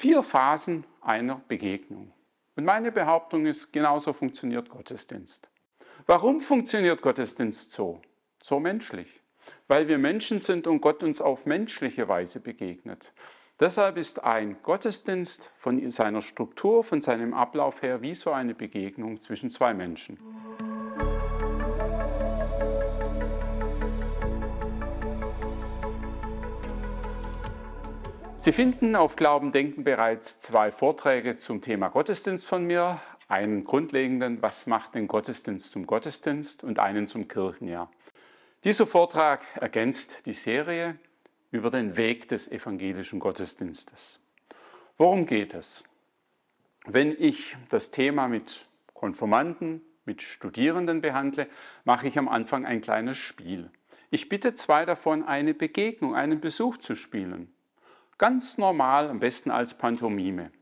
Vier Phasen einer Begegnung. Und meine Behauptung ist, genauso funktioniert Gottesdienst. Warum funktioniert Gottesdienst so? So menschlich. Weil wir Menschen sind und Gott uns auf menschliche Weise begegnet. Deshalb ist ein Gottesdienst von seiner Struktur, von seinem Ablauf her wie so eine Begegnung zwischen zwei Menschen. Sie finden auf Glauben Denken bereits zwei Vorträge zum Thema Gottesdienst von mir. Einen grundlegenden, was macht den Gottesdienst zum Gottesdienst und einen zum Kirchenjahr. Dieser Vortrag ergänzt die Serie über den Weg des evangelischen Gottesdienstes. Worum geht es? Wenn ich das Thema mit Konformanten, mit Studierenden behandle, mache ich am Anfang ein kleines Spiel. Ich bitte zwei davon, eine Begegnung, einen Besuch zu spielen. Ganz normal, am besten als Pantomime.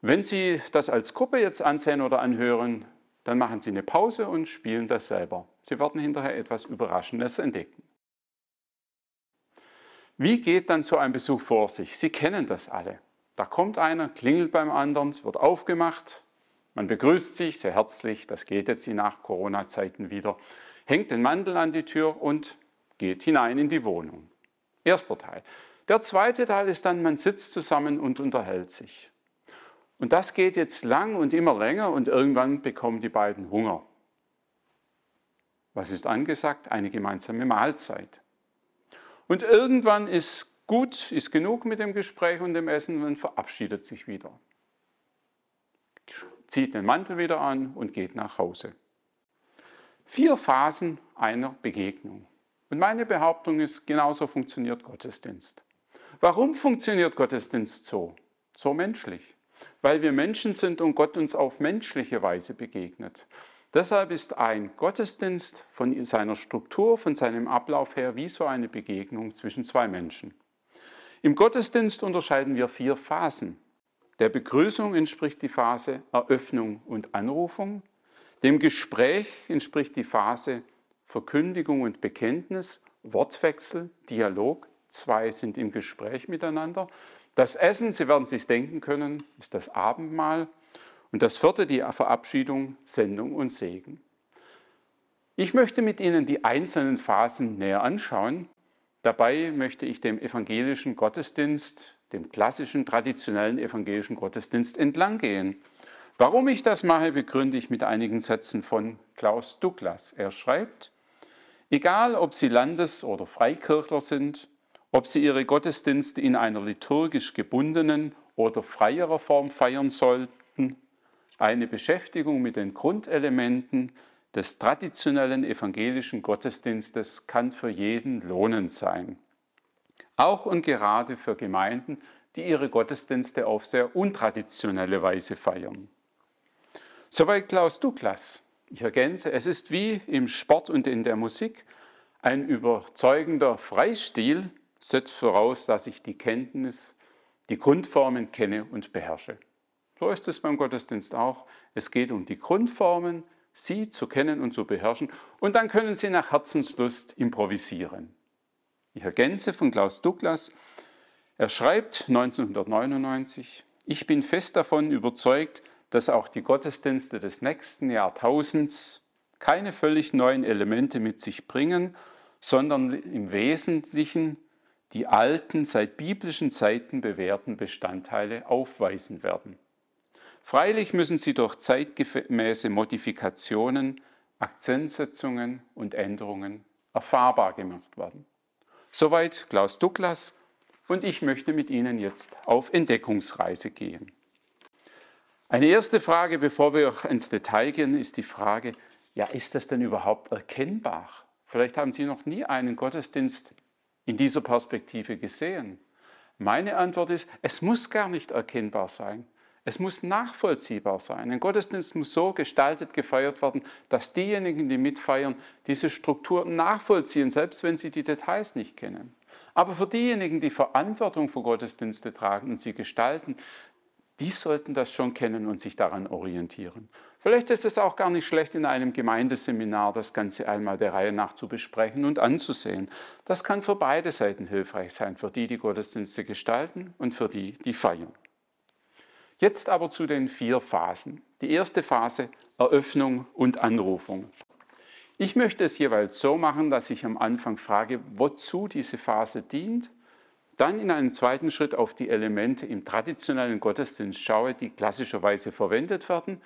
Wenn Sie das als Gruppe jetzt ansehen oder anhören, dann machen Sie eine Pause und spielen das selber. Sie werden hinterher etwas Überraschendes entdecken. Wie geht dann so ein Besuch vor sich? Sie kennen das alle. Da kommt einer, klingelt beim anderen, es wird aufgemacht, man begrüßt sich sehr herzlich, das geht jetzt nach Corona-Zeiten wieder, hängt den Mantel an die Tür und geht hinein in die Wohnung. Erster Teil. Der zweite Teil ist dann, man sitzt zusammen und unterhält sich. Und das geht jetzt lang und immer länger und irgendwann bekommen die beiden Hunger. Was ist angesagt? Eine gemeinsame Mahlzeit. Und irgendwann ist gut, ist genug mit dem Gespräch und dem Essen, man verabschiedet sich wieder. Zieht den Mantel wieder an und geht nach Hause. Vier Phasen einer Begegnung. Und meine Behauptung ist, genauso funktioniert Gottesdienst. Warum funktioniert Gottesdienst so? So menschlich. Weil wir Menschen sind und Gott uns auf menschliche Weise begegnet. Deshalb ist ein Gottesdienst von seiner Struktur, von seinem Ablauf her wie so eine Begegnung zwischen zwei Menschen. Im Gottesdienst unterscheiden wir vier Phasen. Der Begrüßung entspricht die Phase Eröffnung und Anrufung. Dem Gespräch entspricht die Phase Verkündigung und Bekenntnis, Wortwechsel, Dialog zwei sind im Gespräch miteinander. Das Essen, Sie werden sich denken können, ist das Abendmahl. Und das vierte, die Verabschiedung, Sendung und Segen. Ich möchte mit Ihnen die einzelnen Phasen näher anschauen. Dabei möchte ich dem evangelischen Gottesdienst, dem klassischen, traditionellen evangelischen Gottesdienst entlang gehen. Warum ich das mache, begründe ich mit einigen Sätzen von Klaus Douglas. Er schreibt, egal ob Sie Landes- oder Freikirchler sind, ob sie ihre Gottesdienste in einer liturgisch gebundenen oder freierer Form feiern sollten, eine Beschäftigung mit den Grundelementen des traditionellen evangelischen Gottesdienstes kann für jeden lohnend sein. Auch und gerade für Gemeinden, die ihre Gottesdienste auf sehr untraditionelle Weise feiern. Soweit Klaus Douglas. Ich ergänze, es ist wie im Sport und in der Musik ein überzeugender Freistil, setzt voraus, dass ich die Kenntnis, die Grundformen kenne und beherrsche. So ist es beim Gottesdienst auch. Es geht um die Grundformen, sie zu kennen und zu beherrschen, und dann können sie nach Herzenslust improvisieren. Ich ergänze von Klaus Douglas, er schreibt 1999, ich bin fest davon überzeugt, dass auch die Gottesdienste des nächsten Jahrtausends keine völlig neuen Elemente mit sich bringen, sondern im Wesentlichen die alten, seit biblischen Zeiten bewährten Bestandteile aufweisen werden. Freilich müssen sie durch zeitgemäße Modifikationen, Akzentsetzungen und Änderungen erfahrbar gemacht werden. Soweit Klaus Douglas und ich möchte mit Ihnen jetzt auf Entdeckungsreise gehen. Eine erste Frage, bevor wir ins Detail gehen, ist die Frage, ja, ist das denn überhaupt erkennbar? Vielleicht haben Sie noch nie einen Gottesdienst in dieser Perspektive gesehen? Meine Antwort ist, es muss gar nicht erkennbar sein. Es muss nachvollziehbar sein. Ein Gottesdienst muss so gestaltet gefeiert werden, dass diejenigen, die mitfeiern, diese Struktur nachvollziehen, selbst wenn sie die Details nicht kennen. Aber für diejenigen, die Verantwortung für Gottesdienste tragen und sie gestalten, die sollten das schon kennen und sich daran orientieren. Vielleicht ist es auch gar nicht schlecht, in einem Gemeindeseminar das Ganze einmal der Reihe nach zu besprechen und anzusehen. Das kann für beide Seiten hilfreich sein, für die, die Gottesdienste gestalten und für die, die feiern. Jetzt aber zu den vier Phasen. Die erste Phase, Eröffnung und Anrufung. Ich möchte es jeweils so machen, dass ich am Anfang frage, wozu diese Phase dient dann in einem zweiten Schritt auf die Elemente im traditionellen Gottesdienst schaue, die klassischerweise verwendet werden.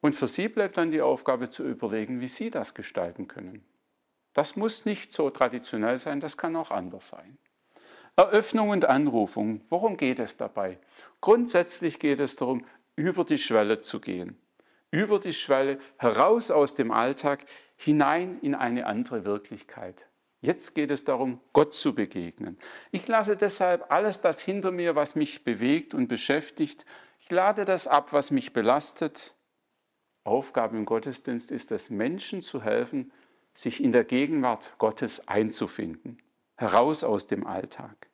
Und für Sie bleibt dann die Aufgabe zu überlegen, wie Sie das gestalten können. Das muss nicht so traditionell sein, das kann auch anders sein. Eröffnung und Anrufung, worum geht es dabei? Grundsätzlich geht es darum, über die Schwelle zu gehen. Über die Schwelle heraus aus dem Alltag hinein in eine andere Wirklichkeit. Jetzt geht es darum, Gott zu begegnen. Ich lasse deshalb alles das hinter mir, was mich bewegt und beschäftigt. Ich lade das ab, was mich belastet. Aufgabe im Gottesdienst ist es, Menschen zu helfen, sich in der Gegenwart Gottes einzufinden, heraus aus dem Alltag.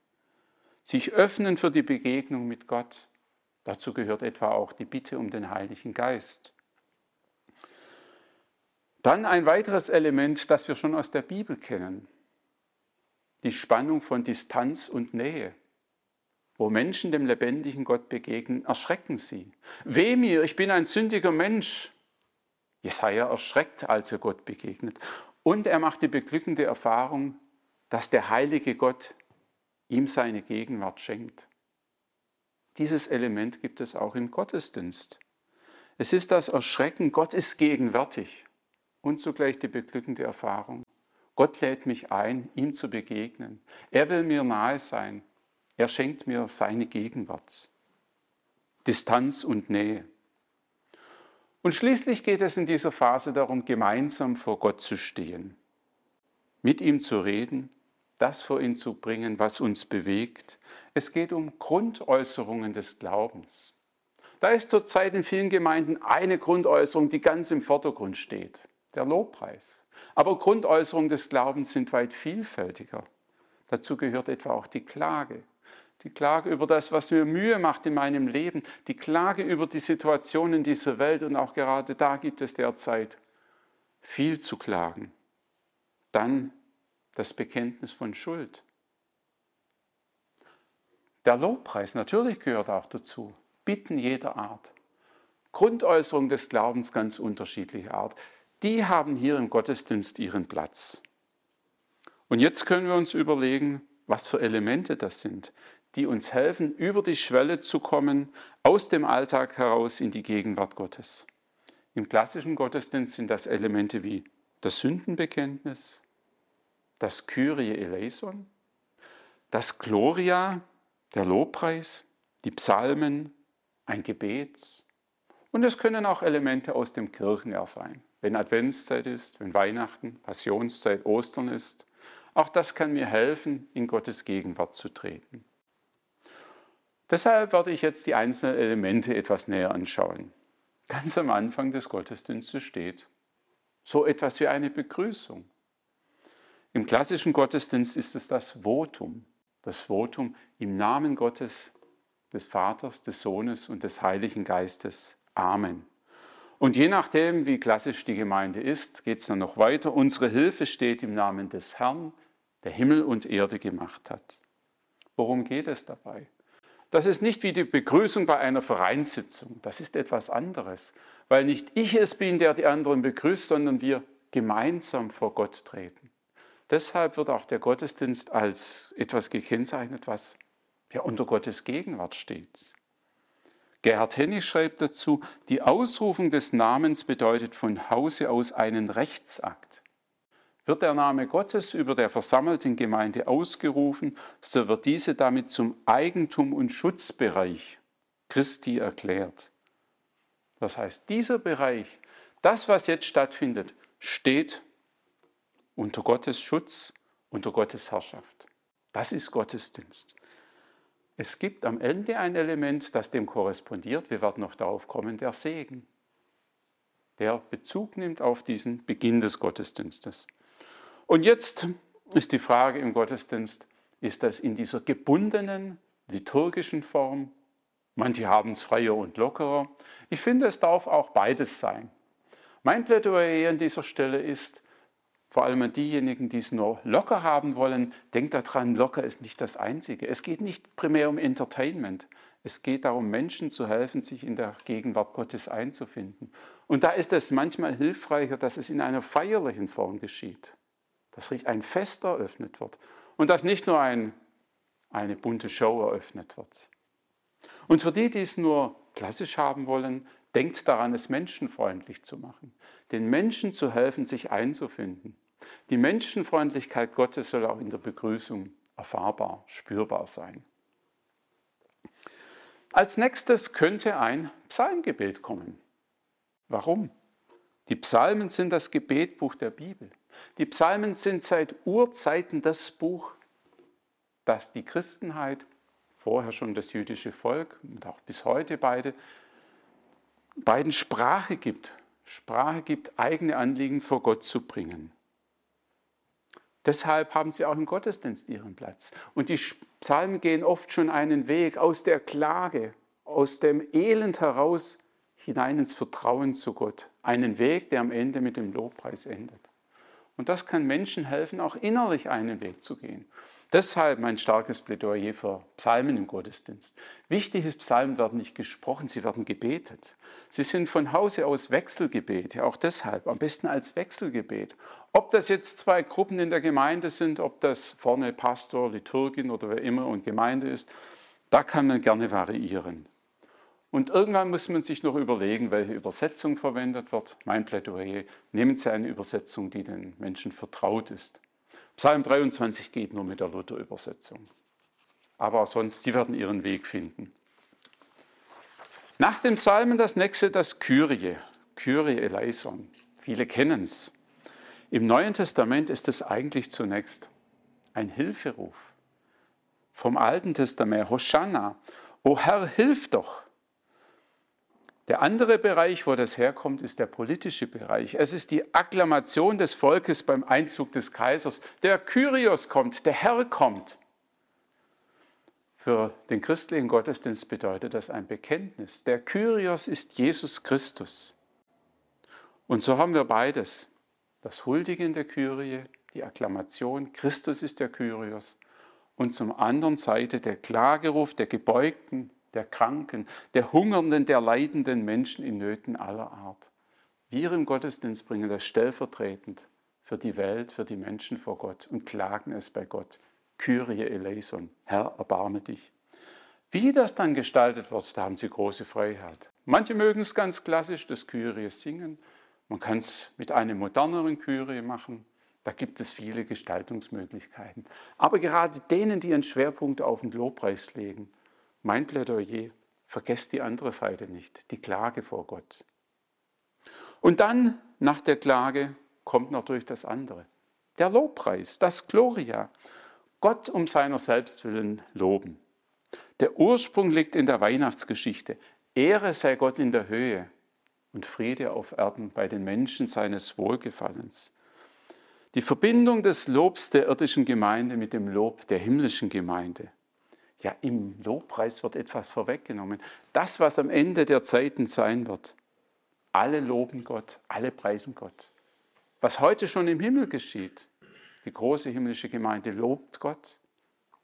Sich öffnen für die Begegnung mit Gott. Dazu gehört etwa auch die Bitte um den Heiligen Geist. Dann ein weiteres Element, das wir schon aus der Bibel kennen die Spannung von Distanz und Nähe. Wo Menschen dem lebendigen Gott begegnen, erschrecken sie. Weh mir, ich bin ein sündiger Mensch. Jesaja erschreckt, als er Gott begegnet. Und er macht die beglückende Erfahrung, dass der heilige Gott ihm seine Gegenwart schenkt. Dieses Element gibt es auch im Gottesdienst. Es ist das Erschrecken, Gott ist gegenwärtig und zugleich die beglückende Erfahrung. Gott lädt mich ein, ihm zu begegnen. Er will mir nahe sein. Er schenkt mir seine Gegenwart. Distanz und Nähe. Und schließlich geht es in dieser Phase darum, gemeinsam vor Gott zu stehen, mit ihm zu reden, das vor ihn zu bringen, was uns bewegt. Es geht um Grundäußerungen des Glaubens. Da ist zurzeit in vielen Gemeinden eine Grundäußerung, die ganz im Vordergrund steht, der Lobpreis. Aber Grundäußerungen des Glaubens sind weit vielfältiger. Dazu gehört etwa auch die Klage. Die Klage über das, was mir Mühe macht in meinem Leben. Die Klage über die Situation in dieser Welt. Und auch gerade da gibt es derzeit viel zu klagen. Dann das Bekenntnis von Schuld. Der Lobpreis natürlich gehört auch dazu. Bitten jeder Art. Grundäußerung des Glaubens ganz unterschiedlicher Art die haben hier im Gottesdienst ihren Platz. Und jetzt können wir uns überlegen, was für Elemente das sind, die uns helfen, über die Schwelle zu kommen, aus dem Alltag heraus in die Gegenwart Gottes. Im klassischen Gottesdienst sind das Elemente wie das Sündenbekenntnis, das Kyrie eleison, das Gloria, der Lobpreis, die Psalmen, ein Gebet. Und es können auch Elemente aus dem Kirchenjahr sein wenn Adventszeit ist, wenn Weihnachten, Passionszeit, Ostern ist. Auch das kann mir helfen, in Gottes Gegenwart zu treten. Deshalb werde ich jetzt die einzelnen Elemente etwas näher anschauen. Ganz am Anfang des Gottesdienstes steht so etwas wie eine Begrüßung. Im klassischen Gottesdienst ist es das Votum, das Votum im Namen Gottes, des Vaters, des Sohnes und des Heiligen Geistes. Amen. Und je nachdem, wie klassisch die Gemeinde ist, geht es dann noch weiter. Unsere Hilfe steht im Namen des Herrn, der Himmel und Erde gemacht hat. Worum geht es dabei? Das ist nicht wie die Begrüßung bei einer Vereinssitzung. Das ist etwas anderes, weil nicht ich es bin, der die anderen begrüßt, sondern wir gemeinsam vor Gott treten. Deshalb wird auch der Gottesdienst als etwas gekennzeichnet, was ja unter Gottes Gegenwart steht. Gerhard Hennig schreibt dazu, die Ausrufung des Namens bedeutet von Hause aus einen Rechtsakt. Wird der Name Gottes über der versammelten Gemeinde ausgerufen, so wird diese damit zum Eigentum und Schutzbereich Christi erklärt. Das heißt, dieser Bereich, das, was jetzt stattfindet, steht unter Gottes Schutz, unter Gottes Herrschaft. Das ist Gottesdienst. Es gibt am Ende ein Element, das dem korrespondiert. Wir werden noch darauf kommen, der Segen, der Bezug nimmt auf diesen Beginn des Gottesdienstes. Und jetzt ist die Frage im Gottesdienst, ist das in dieser gebundenen liturgischen Form Manche haben es freier und lockerer. Ich finde, es darf auch beides sein. Mein Plädoyer an dieser Stelle ist, vor allem an diejenigen, die es nur locker haben wollen, denkt daran, locker ist nicht das Einzige. Es geht nicht primär um Entertainment. Es geht darum, Menschen zu helfen, sich in der Gegenwart Gottes einzufinden. Und da ist es manchmal hilfreicher, dass es in einer feierlichen Form geschieht, dass ein Fest eröffnet wird und dass nicht nur ein, eine bunte Show eröffnet wird. Und für die, die es nur klassisch haben wollen, denkt daran, es menschenfreundlich zu machen, den Menschen zu helfen, sich einzufinden. Die Menschenfreundlichkeit Gottes soll auch in der Begrüßung erfahrbar, spürbar sein. Als nächstes könnte ein Psalmgebet kommen. Warum? Die Psalmen sind das Gebetbuch der Bibel. Die Psalmen sind seit Urzeiten das Buch, das die Christenheit vorher schon das jüdische Volk und auch bis heute beide, beiden Sprache gibt. Sprache gibt, eigene Anliegen vor Gott zu bringen. Deshalb haben sie auch im Gottesdienst ihren Platz. Und die Psalmen gehen oft schon einen Weg aus der Klage, aus dem Elend heraus hinein ins Vertrauen zu Gott. Einen Weg, der am Ende mit dem Lobpreis endet. Und das kann Menschen helfen, auch innerlich einen Weg zu gehen. Deshalb mein starkes Plädoyer für Psalmen im Gottesdienst. Wichtig ist, Psalmen werden nicht gesprochen, sie werden gebetet. Sie sind von Hause aus Wechselgebete, auch deshalb, am besten als Wechselgebet. Ob das jetzt zwei Gruppen in der Gemeinde sind, ob das vorne Pastor, Liturgin oder wer immer und Gemeinde ist, da kann man gerne variieren. Und irgendwann muss man sich noch überlegen, welche Übersetzung verwendet wird. Mein Plädoyer, nehmen Sie eine Übersetzung, die den Menschen vertraut ist. Psalm 23 geht nur mit der Luther-Übersetzung. Aber sonst, Sie werden Ihren Weg finden. Nach dem Psalmen das nächste, das Kyrie, Kyrie eleison. Viele kennen es. Im Neuen Testament ist es eigentlich zunächst ein Hilferuf. Vom Alten Testament, Hosanna, O Herr, hilf doch. Der andere Bereich, wo das herkommt, ist der politische Bereich. Es ist die Akklamation des Volkes beim Einzug des Kaisers. Der Kyrios kommt, der Herr kommt. Für den christlichen Gottesdienst bedeutet das ein Bekenntnis. Der Kyrios ist Jesus Christus. Und so haben wir beides. Das Huldigen der Kyrie, die Akklamation, Christus ist der Kyrios. Und zum anderen Seite der Klageruf der Gebeugten, der Kranken, der Hungernden, der leidenden Menschen in Nöten aller Art. Wir im Gottesdienst bringen das stellvertretend für die Welt, für die Menschen vor Gott und klagen es bei Gott. Kyrie eleison, Herr, erbarme dich. Wie das dann gestaltet wird, da haben Sie große Freiheit. Manche mögen es ganz klassisch, das Kyrie singen. Man kann es mit einem moderneren Kyrie machen. Da gibt es viele Gestaltungsmöglichkeiten. Aber gerade denen, die einen Schwerpunkt auf den Lobpreis legen, mein Plädoyer, vergesst die andere Seite nicht, die Klage vor Gott. Und dann, nach der Klage, kommt natürlich das andere. Der Lobpreis, das Gloria. Gott um seiner selbst willen loben. Der Ursprung liegt in der Weihnachtsgeschichte. Ehre sei Gott in der Höhe und Friede auf Erden bei den Menschen seines Wohlgefallens. Die Verbindung des Lobs der irdischen Gemeinde mit dem Lob der himmlischen Gemeinde. Ja, im Lobpreis wird etwas vorweggenommen. Das, was am Ende der Zeiten sein wird. Alle loben Gott, alle preisen Gott. Was heute schon im Himmel geschieht, die große himmlische Gemeinde lobt Gott.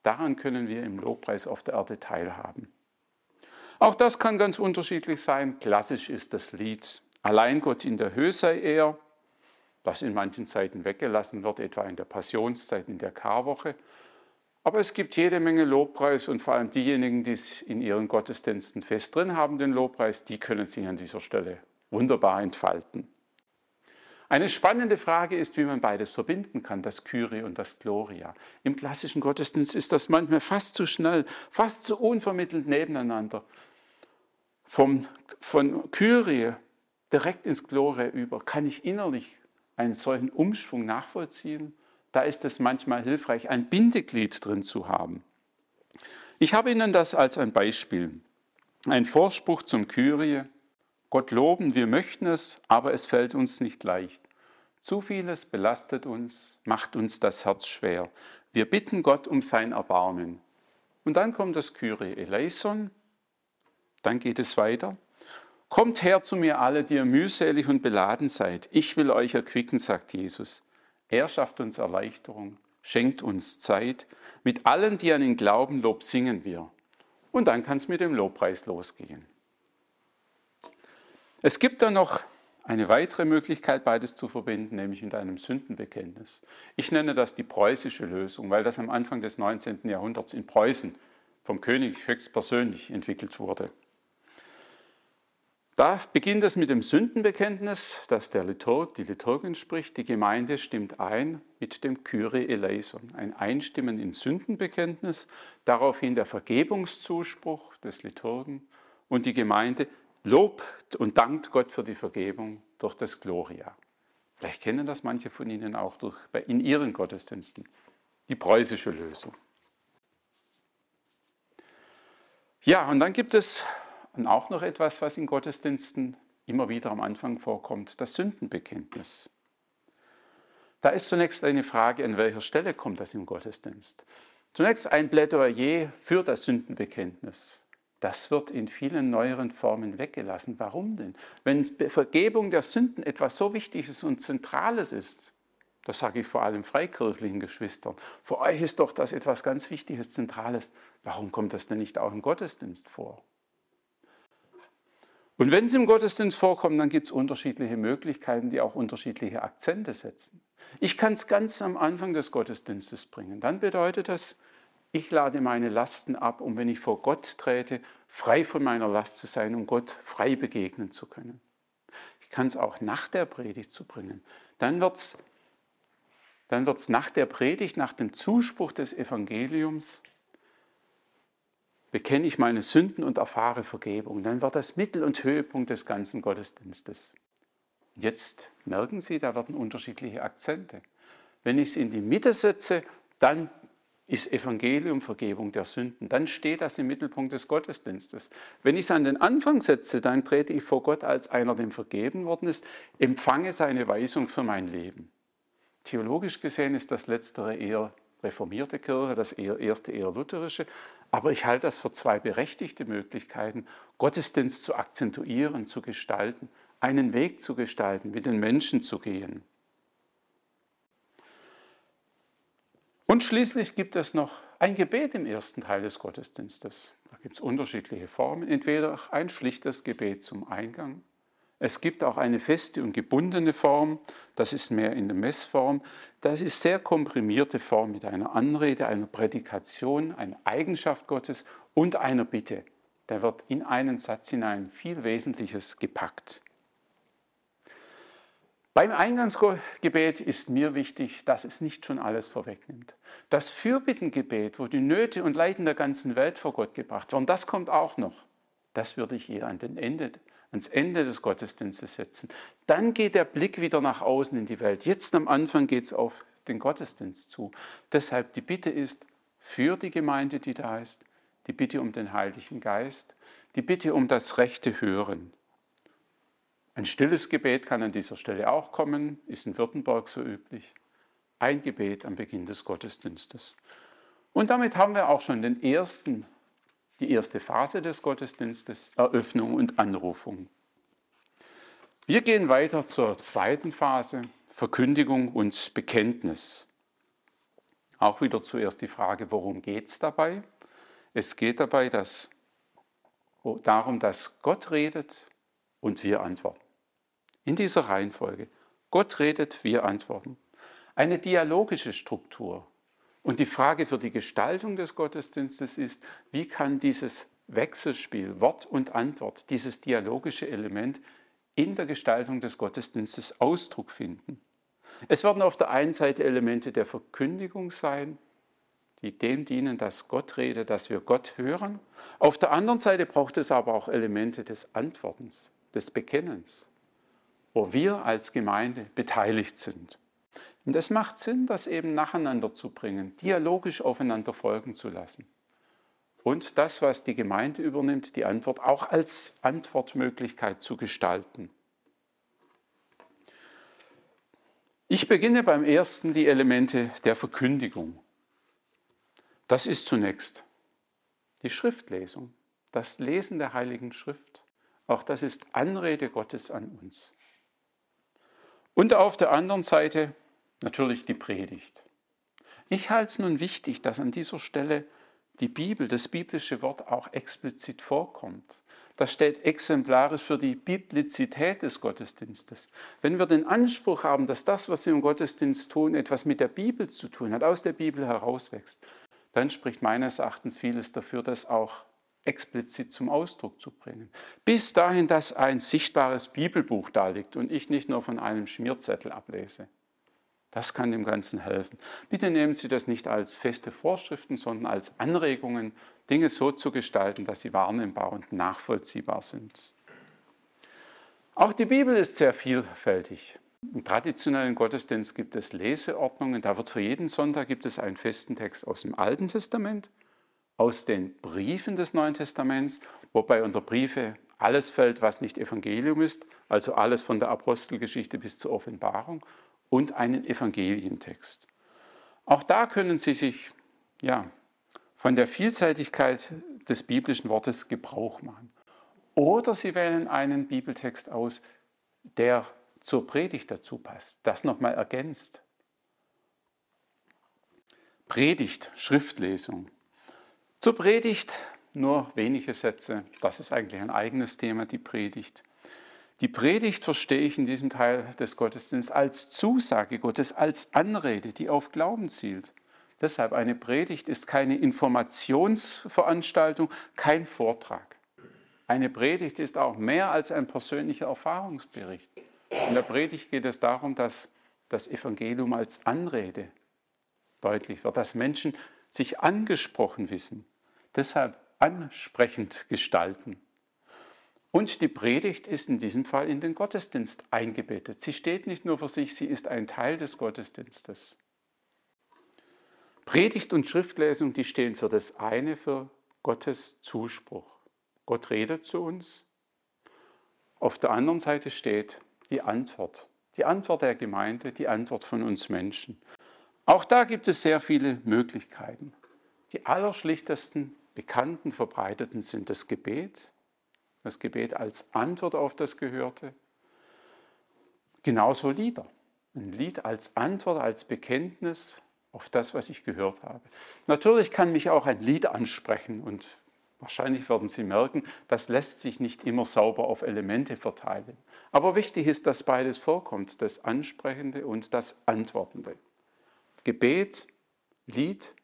Daran können wir im Lobpreis auf der Erde teilhaben. Auch das kann ganz unterschiedlich sein. Klassisch ist das Lied Allein Gott in der Höhe sei er, das in manchen Zeiten weggelassen wird, etwa in der Passionszeit, in der Karwoche. Aber es gibt jede Menge Lobpreis und vor allem diejenigen, die es in ihren Gottesdiensten fest drin haben, den Lobpreis, die können sich an dieser Stelle wunderbar entfalten. Eine spannende Frage ist, wie man beides verbinden kann, das Kyrie und das Gloria. Im klassischen Gottesdienst ist das manchmal fast zu schnell, fast zu unvermittelt nebeneinander. Vom, von Kyrie direkt ins Gloria über kann ich innerlich einen solchen Umschwung nachvollziehen da ist es manchmal hilfreich, ein Bindeglied drin zu haben. Ich habe Ihnen das als ein Beispiel. Ein Vorspruch zum Kyrie. Gott loben, wir möchten es, aber es fällt uns nicht leicht. Zu vieles belastet uns, macht uns das Herz schwer. Wir bitten Gott um sein Erbarmen. Und dann kommt das Kyrie eleison. Dann geht es weiter. Kommt her zu mir alle, die ihr mühselig und beladen seid. Ich will euch erquicken, sagt Jesus. Er schafft uns Erleichterung, schenkt uns Zeit. Mit allen, die an ihn glauben, Lob singen wir. Und dann kann es mit dem Lobpreis losgehen. Es gibt dann noch eine weitere Möglichkeit, beides zu verbinden, nämlich mit einem Sündenbekenntnis. Ich nenne das die preußische Lösung, weil das am Anfang des 19. Jahrhunderts in Preußen vom König höchstpersönlich entwickelt wurde. Da beginnt es mit dem Sündenbekenntnis, das der Liturg, die Liturgin spricht. Die Gemeinde stimmt ein mit dem Kyrie eleison, ein Einstimmen in Sündenbekenntnis, daraufhin der Vergebungszuspruch des Liturgen und die Gemeinde lobt und dankt Gott für die Vergebung durch das Gloria. Vielleicht kennen das manche von Ihnen auch durch, in Ihren Gottesdiensten. Die preußische Lösung. Ja, und dann gibt es auch noch etwas, was in Gottesdiensten immer wieder am Anfang vorkommt, das Sündenbekenntnis. Da ist zunächst eine Frage, an welcher Stelle kommt das im Gottesdienst? Zunächst ein Plädoyer für das Sündenbekenntnis. Das wird in vielen neueren Formen weggelassen. Warum denn? Wenn Vergebung der Sünden etwas so Wichtiges und Zentrales ist, das sage ich vor allem freikirchlichen Geschwistern, für euch ist doch das etwas ganz Wichtiges, Zentrales. Warum kommt das denn nicht auch im Gottesdienst vor? Und wenn es im Gottesdienst vorkommt, dann gibt es unterschiedliche Möglichkeiten, die auch unterschiedliche Akzente setzen. Ich kann es ganz am Anfang des Gottesdienstes bringen. Dann bedeutet das, ich lade meine Lasten ab, um wenn ich vor Gott trete, frei von meiner Last zu sein, um Gott frei begegnen zu können. Ich kann es auch nach der Predigt zu bringen. Dann wird es dann wird's nach der Predigt, nach dem Zuspruch des Evangeliums, bekenne ich meine Sünden und erfahre Vergebung. Dann wird das Mittel- und Höhepunkt des ganzen Gottesdienstes. Jetzt merken Sie, da werden unterschiedliche Akzente. Wenn ich es in die Mitte setze, dann ist Evangelium Vergebung der Sünden. Dann steht das im Mittelpunkt des Gottesdienstes. Wenn ich es an den Anfang setze, dann trete ich vor Gott als einer, dem vergeben worden ist, empfange seine Weisung für mein Leben. Theologisch gesehen ist das letztere eher reformierte Kirche, das erste eher lutherische, aber ich halte das für zwei berechtigte Möglichkeiten, Gottesdienst zu akzentuieren, zu gestalten, einen Weg zu gestalten, mit den Menschen zu gehen. Und schließlich gibt es noch ein Gebet im ersten Teil des Gottesdienstes. Da gibt es unterschiedliche Formen. Entweder ein schlichtes Gebet zum Eingang. Es gibt auch eine feste und gebundene Form, das ist mehr in der Messform. Das ist sehr komprimierte Form mit einer Anrede, einer Prädikation, einer Eigenschaft Gottes und einer Bitte. Da wird in einen Satz hinein viel Wesentliches gepackt. Beim Eingangsgebet ist mir wichtig, dass es nicht schon alles vorwegnimmt. Das Fürbittengebet, wo die Nöte und Leiden der ganzen Welt vor Gott gebracht werden, das kommt auch noch. Das würde ich eher an den Ende, ans Ende des Gottesdienstes setzen. Dann geht der Blick wieder nach außen in die Welt. Jetzt am Anfang geht es auf den Gottesdienst zu. Deshalb die Bitte ist für die Gemeinde, die da ist, die Bitte um den Heiligen Geist, die Bitte um das rechte Hören. Ein stilles Gebet kann an dieser Stelle auch kommen, ist in Württemberg so üblich. Ein Gebet am Beginn des Gottesdienstes. Und damit haben wir auch schon den ersten, die erste Phase des Gottesdienstes, Eröffnung und Anrufung. Wir gehen weiter zur zweiten Phase, Verkündigung und Bekenntnis. Auch wieder zuerst die Frage, worum geht es dabei? Es geht dabei dass, darum, dass Gott redet und wir antworten. In dieser Reihenfolge. Gott redet, wir antworten. Eine dialogische Struktur. Und die Frage für die Gestaltung des Gottesdienstes ist, wie kann dieses Wechselspiel, Wort und Antwort, dieses dialogische Element in der Gestaltung des Gottesdienstes Ausdruck finden. Es werden auf der einen Seite Elemente der Verkündigung sein, die dem dienen, dass Gott redet, dass wir Gott hören. Auf der anderen Seite braucht es aber auch Elemente des Antwortens, des Bekennens wo wir als Gemeinde beteiligt sind. Und es macht Sinn, das eben nacheinander zu bringen, dialogisch aufeinander folgen zu lassen. Und das, was die Gemeinde übernimmt, die Antwort auch als Antwortmöglichkeit zu gestalten. Ich beginne beim ersten die Elemente der Verkündigung. Das ist zunächst die Schriftlesung. das Lesen der Heiligen Schrift. Auch das ist Anrede Gottes an uns. Und auf der anderen Seite natürlich die Predigt. Ich halte es nun wichtig, dass an dieser Stelle die Bibel, das biblische Wort auch explizit vorkommt. Das steht exemplarisch für die Biblizität des Gottesdienstes. Wenn wir den Anspruch haben, dass das, was wir im Gottesdienst tun, etwas mit der Bibel zu tun hat, aus der Bibel herauswächst, dann spricht meines Erachtens vieles dafür, das auch explizit zum Ausdruck zu bringen. Bis dahin, dass ein sichtbares Bibelbuch da liegt und ich nicht nur von einem Schmierzettel ablese. Das kann dem Ganzen helfen. Bitte nehmen Sie das nicht als feste Vorschriften, sondern als Anregungen, Dinge so zu gestalten, dass sie wahrnehmbar und nachvollziehbar sind. Auch die Bibel ist sehr vielfältig. Im traditionellen Gottesdienst gibt es Leseordnungen. Da wird für jeden Sonntag gibt es einen festen Text aus dem Alten Testament, aus den Briefen des Neuen Testaments, wobei unter Briefe alles fällt, was nicht Evangelium ist, also alles von der Apostelgeschichte bis zur Offenbarung und einen Evangelientext. Auch da können Sie sich ja, von der Vielseitigkeit des biblischen Wortes Gebrauch machen. Oder Sie wählen einen Bibeltext aus, der zur Predigt dazu passt, das nochmal ergänzt. Predigt, Schriftlesung. Zur Predigt nur wenige Sätze. Das ist eigentlich ein eigenes Thema, die Predigt. Die Predigt verstehe ich in diesem Teil des Gottesdienstes als Zusage Gottes, als Anrede, die auf Glauben zielt. Deshalb eine Predigt ist keine Informationsveranstaltung, kein Vortrag. Eine Predigt ist auch mehr als ein persönlicher Erfahrungsbericht. In der Predigt geht es darum, dass das Evangelium als Anrede deutlich wird, dass Menschen sich angesprochen wissen, deshalb ansprechend gestalten. Und die Predigt ist in diesem Fall in den Gottesdienst eingebettet. Sie steht nicht nur für sich, sie ist ein Teil des Gottesdienstes. Predigt und Schriftlesung, die stehen für das eine, für Gottes Zuspruch. Gott redet zu uns. Auf der anderen Seite steht die Antwort. Die Antwort der Gemeinde, die Antwort von uns Menschen. Auch da gibt es sehr viele Möglichkeiten. Die allerschlichtesten, bekannten, verbreiteten sind das Gebet, das Gebet als Antwort auf das Gehörte. Genauso Lieder. Ein Lied als Antwort, als Bekenntnis auf das, was ich gehört habe. Natürlich kann mich auch ein Lied ansprechen und wahrscheinlich werden Sie merken, das lässt sich nicht immer sauber auf Elemente verteilen. Aber wichtig ist, dass beides vorkommt, das Ansprechende und das Antwortende. Gebet, Lied.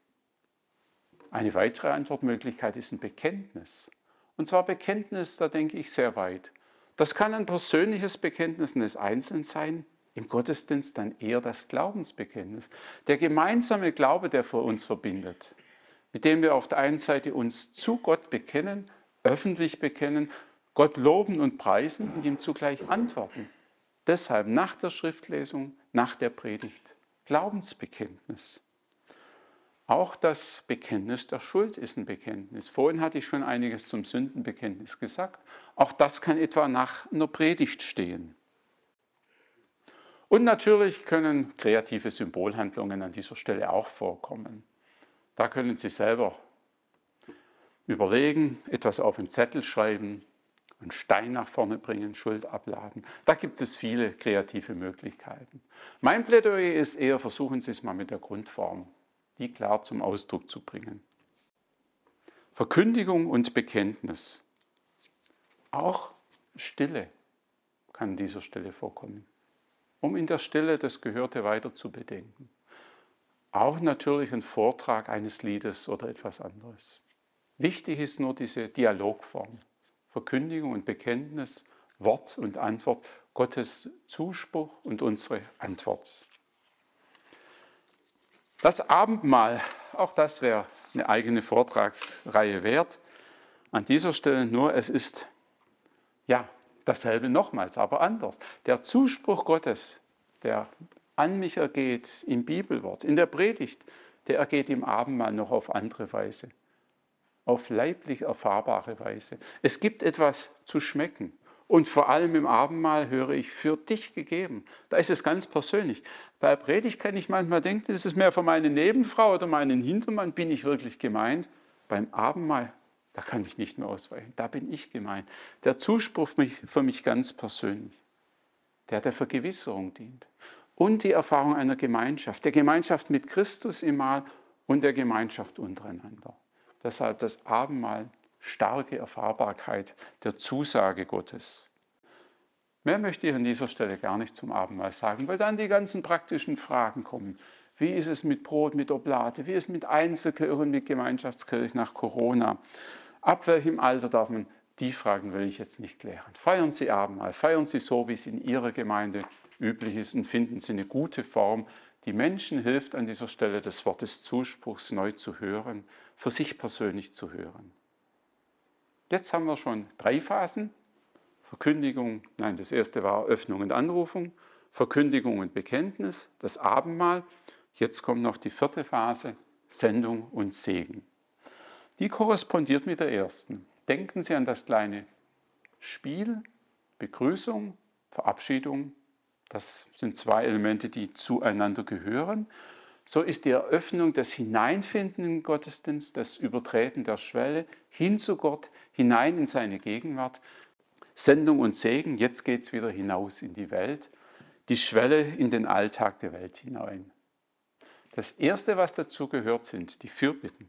Eine weitere Antwortmöglichkeit ist ein Bekenntnis. Und zwar Bekenntnis, da denke ich sehr weit. Das kann ein persönliches Bekenntnis eines Einzelnen sein, im Gottesdienst dann eher das Glaubensbekenntnis. Der gemeinsame Glaube, der vor uns verbindet, mit dem wir auf der einen Seite uns zu Gott bekennen, öffentlich bekennen, Gott loben und preisen und ihm zugleich antworten. Deshalb nach der Schriftlesung, nach der Predigt, Glaubensbekenntnis. Auch das Bekenntnis der Schuld ist ein Bekenntnis. Vorhin hatte ich schon einiges zum Sündenbekenntnis gesagt. Auch das kann etwa nach einer Predigt stehen. Und natürlich können kreative Symbolhandlungen an dieser Stelle auch vorkommen. Da können Sie selber überlegen, etwas auf einen Zettel schreiben, einen Stein nach vorne bringen, Schuld abladen. Da gibt es viele kreative Möglichkeiten. Mein Plädoyer ist eher, versuchen Sie es mal mit der Grundform die klar zum Ausdruck zu bringen. Verkündigung und Bekenntnis. Auch Stille kann an dieser Stelle vorkommen, um in der Stille das Gehörte weiter zu bedenken. Auch natürlich ein Vortrag eines Liedes oder etwas anderes. Wichtig ist nur diese Dialogform. Verkündigung und Bekenntnis, Wort und Antwort, Gottes Zuspruch und unsere Antwort. Das Abendmahl, auch das wäre eine eigene Vortragsreihe wert. An dieser Stelle nur, es ist ja dasselbe nochmals, aber anders. Der Zuspruch Gottes, der an mich ergeht im Bibelwort, in der Predigt, der ergeht im Abendmahl noch auf andere Weise, auf leiblich erfahrbare Weise. Es gibt etwas zu schmecken. Und vor allem im Abendmahl höre ich für dich gegeben. Da ist es ganz persönlich. Bei Predigt kann ich manchmal denken, das ist mehr für meine Nebenfrau oder meinen Hintermann, bin ich wirklich gemeint. Beim Abendmahl, Da kann ich nicht mehr ausweichen. Da bin ich gemeint. Der Zuspruch für mich ganz persönlich, der der Vergewisserung dient. Und die Erfahrung einer Gemeinschaft, der Gemeinschaft mit Christus im Mahl und der Gemeinschaft untereinander. Deshalb das Abendmahl, starke Erfahrbarkeit der Zusage Gottes. Mehr möchte ich an dieser Stelle gar nicht zum Abendmahl sagen, weil dann die ganzen praktischen Fragen kommen. Wie ist es mit Brot, mit Oblate? Wie ist es mit Einzelkirchen, mit Gemeinschaftskirchen nach Corona? Ab welchem Alter darf man? Die Fragen will ich jetzt nicht klären. Feiern Sie Abendmahl, feiern Sie so, wie es in Ihrer Gemeinde üblich ist und finden Sie eine gute Form, die Menschen hilft, an dieser Stelle des Wortes Zuspruchs neu zu hören, für sich persönlich zu hören. Jetzt haben wir schon drei Phasen. Verkündigung, nein, das erste war Öffnung und Anrufung, Verkündigung und Bekenntnis, das Abendmahl. Jetzt kommt noch die vierte Phase, Sendung und Segen. Die korrespondiert mit der ersten. Denken Sie an das kleine Spiel, Begrüßung, Verabschiedung. Das sind zwei Elemente, die zueinander gehören. So ist die Eröffnung das Hineinfinden in Gottesdienst, das Übertreten der Schwelle hin zu Gott, hinein in seine Gegenwart. Sendung und Segen, jetzt geht es wieder hinaus in die Welt, die Schwelle in den Alltag der Welt hinein. Das Erste, was dazu gehört, sind die Fürbitten.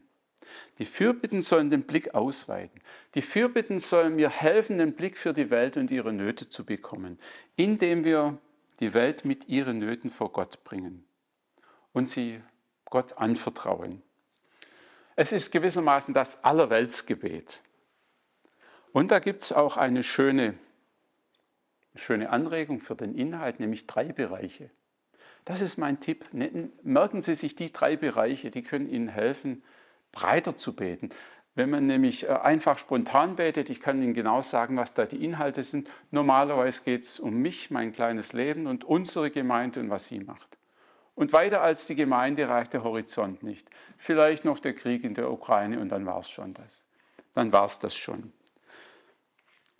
Die Fürbitten sollen den Blick ausweiten. Die Fürbitten sollen mir helfen, den Blick für die Welt und ihre Nöte zu bekommen, indem wir die Welt mit ihren Nöten vor Gott bringen und sie Gott anvertrauen. Es ist gewissermaßen das Allerweltsgebet. Und da gibt es auch eine schöne, schöne Anregung für den Inhalt, nämlich drei Bereiche. Das ist mein Tipp. Merken Sie sich die drei Bereiche, die können Ihnen helfen, breiter zu beten. Wenn man nämlich äh, einfach spontan betet, ich kann Ihnen genau sagen, was da die Inhalte sind. Normalerweise geht es um mich, mein kleines Leben und unsere Gemeinde und was sie macht. Und weiter als die Gemeinde reicht der Horizont nicht. Vielleicht noch der Krieg in der Ukraine und dann war es schon das. Dann war es das schon.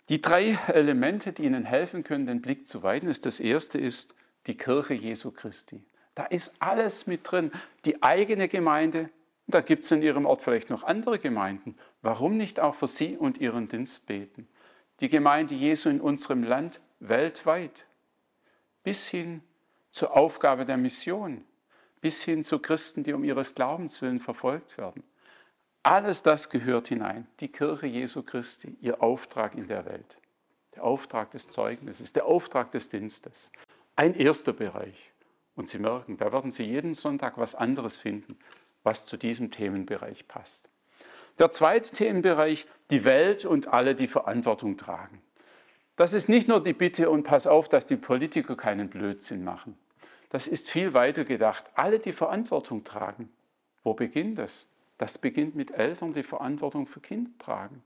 Die drei Elemente, die Ihnen helfen können, den Blick zu weiten, ist das erste ist die Kirche Jesu Christi. Da ist alles mit drin. Die eigene Gemeinde, da gibt es in Ihrem Ort vielleicht noch andere Gemeinden. Warum nicht auch für Sie und Ihren Dienst beten? Die Gemeinde Jesu in unserem Land weltweit, bis hin zur Aufgabe der Mission, bis hin zu Christen, die um ihres Glaubens willen verfolgt werden. Alles das gehört hinein. Die Kirche Jesu Christi, ihr Auftrag in der Welt. Der Auftrag des Zeugnisses, der Auftrag des Dienstes. Ein erster Bereich. Und Sie merken, da werden Sie jeden Sonntag was anderes finden was zu diesem Themenbereich passt. Der zweite Themenbereich, die Welt und alle, die Verantwortung tragen. Das ist nicht nur die Bitte und pass auf, dass die Politiker keinen Blödsinn machen. Das ist viel weiter gedacht. Alle, die Verantwortung tragen. Wo beginnt das? Das beginnt mit Eltern, die Verantwortung für Kinder tragen.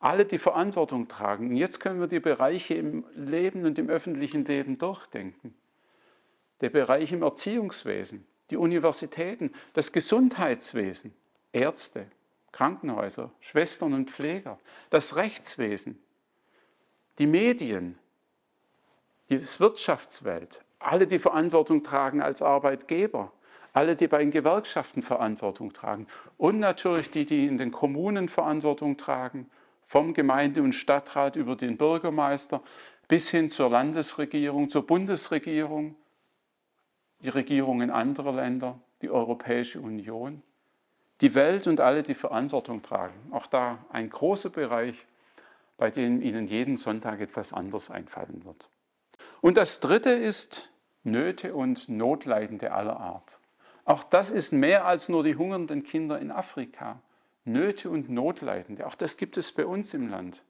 Alle, die Verantwortung tragen. Und jetzt können wir die Bereiche im Leben und im öffentlichen Leben durchdenken. Der Bereich im Erziehungswesen, die Universitäten, das Gesundheitswesen, Ärzte, Krankenhäuser, Schwestern und Pfleger, das Rechtswesen, die Medien, die Wirtschaftswelt, alle, die Verantwortung tragen als Arbeitgeber, alle, die bei den Gewerkschaften Verantwortung tragen und natürlich die, die in den Kommunen Verantwortung tragen, vom Gemeinde- und Stadtrat über den Bürgermeister bis hin zur Landesregierung, zur Bundesregierung, die Regierungen anderer Länder, die Europäische Union, die Welt und alle, die Verantwortung tragen. Auch da ein großer Bereich, bei dem Ihnen jeden Sonntag etwas anderes einfallen wird. Und das Dritte ist Nöte und Notleidende aller Art. Auch das ist mehr als nur die hungernden Kinder in Afrika. Nöte und Notleidende, auch das gibt es bei uns im Land.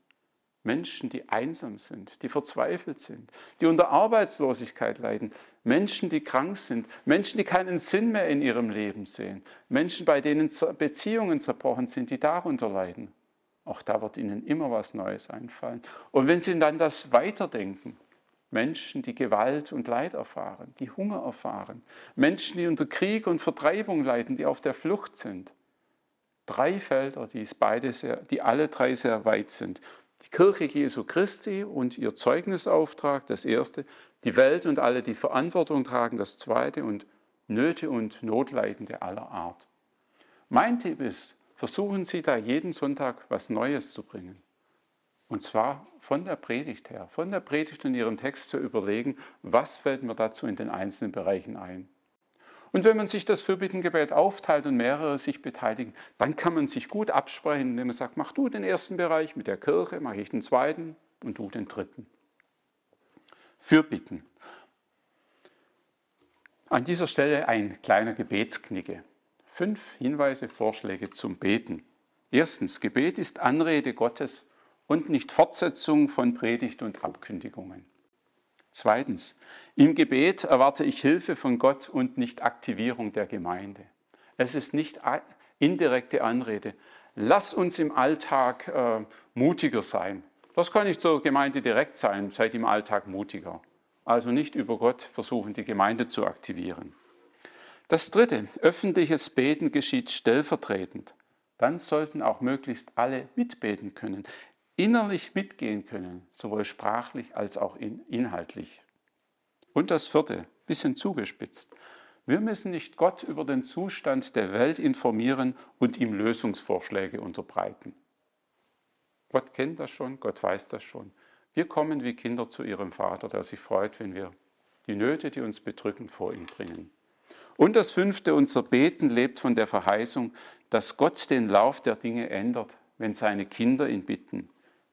Menschen, die einsam sind, die verzweifelt sind, die unter Arbeitslosigkeit leiden, Menschen, die krank sind, Menschen, die keinen Sinn mehr in ihrem Leben sehen, Menschen, bei denen Beziehungen zerbrochen sind, die darunter leiden. Auch da wird ihnen immer was Neues einfallen. Und wenn sie dann das weiterdenken, Menschen, die Gewalt und Leid erfahren, die Hunger erfahren, Menschen, die unter Krieg und Vertreibung leiden, die auf der Flucht sind. Drei Felder, die, beide sehr, die alle drei sehr weit sind die Kirche Jesu Christi und ihr Zeugnisauftrag, das erste, die Welt und alle, die Verantwortung tragen, das zweite und Nöte und Notleidende aller Art. Mein Tipp ist, versuchen Sie da jeden Sonntag was Neues zu bringen. Und zwar von der Predigt her, von der Predigt und Ihrem Text zu überlegen, was fällt mir dazu in den einzelnen Bereichen ein. Und wenn man sich das Fürbittengebet aufteilt und mehrere sich beteiligen, dann kann man sich gut absprechen, indem man sagt, mach du den ersten Bereich mit der Kirche, mache ich den zweiten und du den dritten. Fürbitten. An dieser Stelle ein kleiner Gebetsknicke. Fünf Hinweise, Vorschläge zum Beten. Erstens, Gebet ist Anrede Gottes und nicht Fortsetzung von Predigt und Abkündigungen. Zweitens, im Gebet erwarte ich Hilfe von Gott und nicht Aktivierung der Gemeinde. Es ist nicht indirekte Anrede. Lass uns im Alltag äh, mutiger sein. Das kann nicht zur Gemeinde direkt sein, seid im Alltag mutiger. Also nicht über Gott versuchen, die Gemeinde zu aktivieren. Das dritte, öffentliches Beten geschieht stellvertretend. Dann sollten auch möglichst alle mitbeten können, innerlich mitgehen können, sowohl sprachlich als auch inhaltlich. Und das vierte, bisschen zugespitzt. Wir müssen nicht Gott über den Zustand der Welt informieren und ihm Lösungsvorschläge unterbreiten. Gott kennt das schon, Gott weiß das schon. Wir kommen wie Kinder zu ihrem Vater, der sich freut, wenn wir die Nöte, die uns bedrücken, vor ihn bringen. Und das fünfte, unser Beten lebt von der Verheißung, dass Gott den Lauf der Dinge ändert, wenn seine Kinder ihn bitten.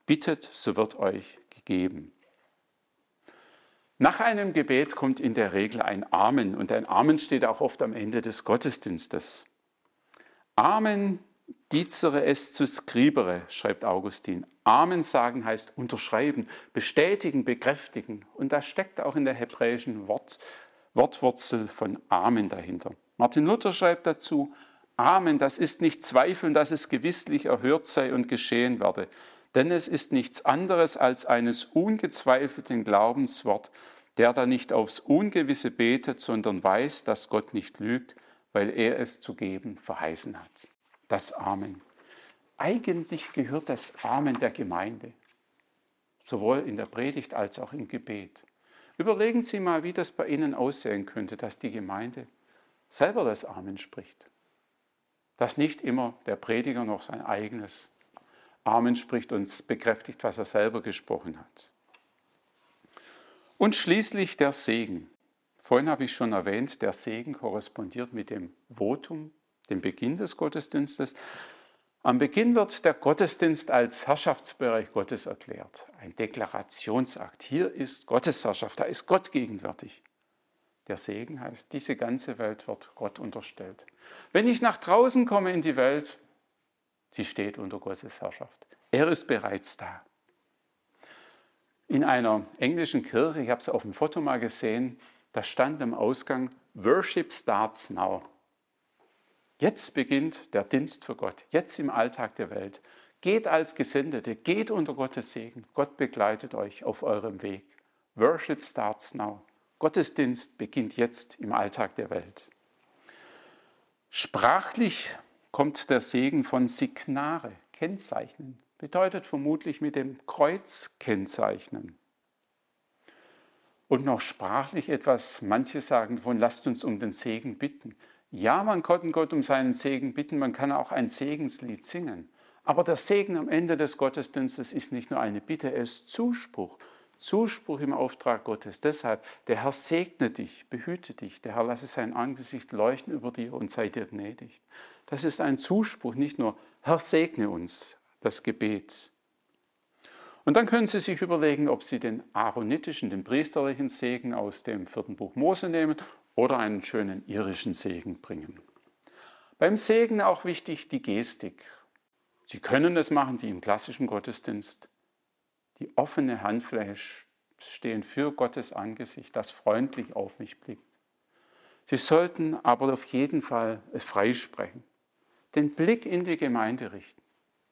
Bittet, so wird euch gegeben. Nach einem Gebet kommt in der Regel ein Amen und ein Amen steht auch oft am Ende des Gottesdienstes. Amen dicere es zu scribere, schreibt Augustin. Amen sagen heißt unterschreiben, bestätigen, bekräftigen. Und da steckt auch in der hebräischen Wort, Wortwurzel von Amen dahinter. Martin Luther schreibt dazu, Amen, das ist nicht Zweifeln, dass es gewisslich erhört sei und geschehen werde, denn es ist nichts anderes als eines ungezweifelten Glaubenswort, der da nicht aufs Ungewisse betet, sondern weiß, dass Gott nicht lügt, weil er es zu geben verheißen hat. Das Amen. Eigentlich gehört das Amen der Gemeinde, sowohl in der Predigt als auch im Gebet. Überlegen Sie mal, wie das bei Ihnen aussehen könnte, dass die Gemeinde selber das Amen spricht. Dass nicht immer der Prediger noch sein eigenes Amen spricht und bekräftigt, was er selber gesprochen hat. Und schließlich der Segen. Vorhin habe ich schon erwähnt, der Segen korrespondiert mit dem Votum, dem Beginn des Gottesdienstes. Am Beginn wird der Gottesdienst als Herrschaftsbereich Gottes erklärt. Ein Deklarationsakt. Hier ist Gottes Herrschaft, da ist Gott gegenwärtig. Der Segen heißt, diese ganze Welt wird Gott unterstellt. Wenn ich nach draußen komme in die Welt, sie steht unter Gottes Herrschaft. Er ist bereits da. In einer englischen Kirche, ich habe es auf dem Foto mal gesehen, da stand am Ausgang, Worship starts now. Jetzt beginnt der Dienst für Gott, jetzt im Alltag der Welt. Geht als Gesendete, geht unter Gottes Segen. Gott begleitet euch auf eurem Weg. Worship starts now. Gottesdienst beginnt jetzt im Alltag der Welt. Sprachlich kommt der Segen von Signare, kennzeichnen, bedeutet vermutlich mit dem Kreuz kennzeichnen. Und noch sprachlich etwas, manche sagen von, lasst uns um den Segen bitten. Ja, man kann Gott um seinen Segen bitten, man kann auch ein Segenslied singen. Aber der Segen am Ende des Gottesdienstes ist nicht nur eine Bitte, er ist Zuspruch. Zuspruch im Auftrag Gottes. Deshalb, der Herr segne dich, behüte dich, der Herr lasse sein Angesicht leuchten über dir und sei dir gnädig. Das ist ein Zuspruch, nicht nur Herr segne uns, das Gebet. Und dann können Sie sich überlegen, ob Sie den aaronitischen, den priesterlichen Segen aus dem vierten Buch Mose nehmen oder einen schönen irischen Segen bringen. Beim Segen auch wichtig die Gestik. Sie können es machen wie im klassischen Gottesdienst. Die offene Handfläche stehen für Gottes Angesicht, das freundlich auf mich blickt. Sie sollten aber auf jeden Fall es freisprechen, den Blick in die Gemeinde richten,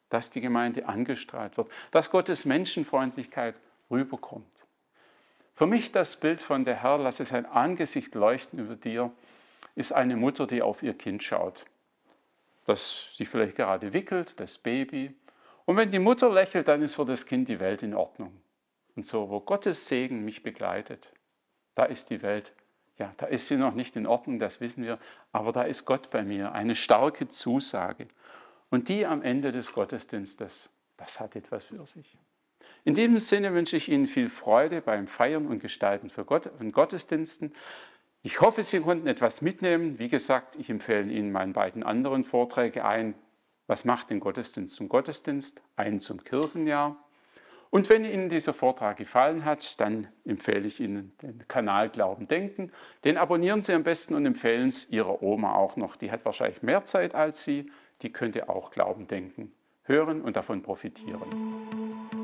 dass die Gemeinde angestrahlt wird, dass Gottes Menschenfreundlichkeit rüberkommt. Für mich das Bild von der Herr, lasse sein Angesicht leuchten über dir, ist eine Mutter, die auf ihr Kind schaut, das sie vielleicht gerade wickelt, das Baby. Und wenn die Mutter lächelt, dann ist für das Kind die Welt in Ordnung. Und so, wo Gottes Segen mich begleitet, da ist die Welt, ja, da ist sie noch nicht in Ordnung, das wissen wir, aber da ist Gott bei mir, eine starke Zusage. und die am Ende des Gottesdienstes. Das hat etwas für sich. In diesem Sinne wünsche ich Ihnen viel Freude beim Feiern und Gestalten von Gottesdiensten. Ich hoffe, Sie konnten etwas mitnehmen. Wie gesagt, ich empfehle Ihnen meine beiden anderen Vorträge ein. Was macht den Gottesdienst zum Gottesdienst? Einen zum Kirchenjahr. Und wenn Ihnen dieser Vortrag gefallen hat, dann empfehle ich Ihnen den Kanal Glauben Denken. Den abonnieren Sie am besten und empfehlen es Ihrer Oma auch noch. Die hat wahrscheinlich mehr Zeit als Sie. Die könnte auch Glauben denken, hören und davon profitieren.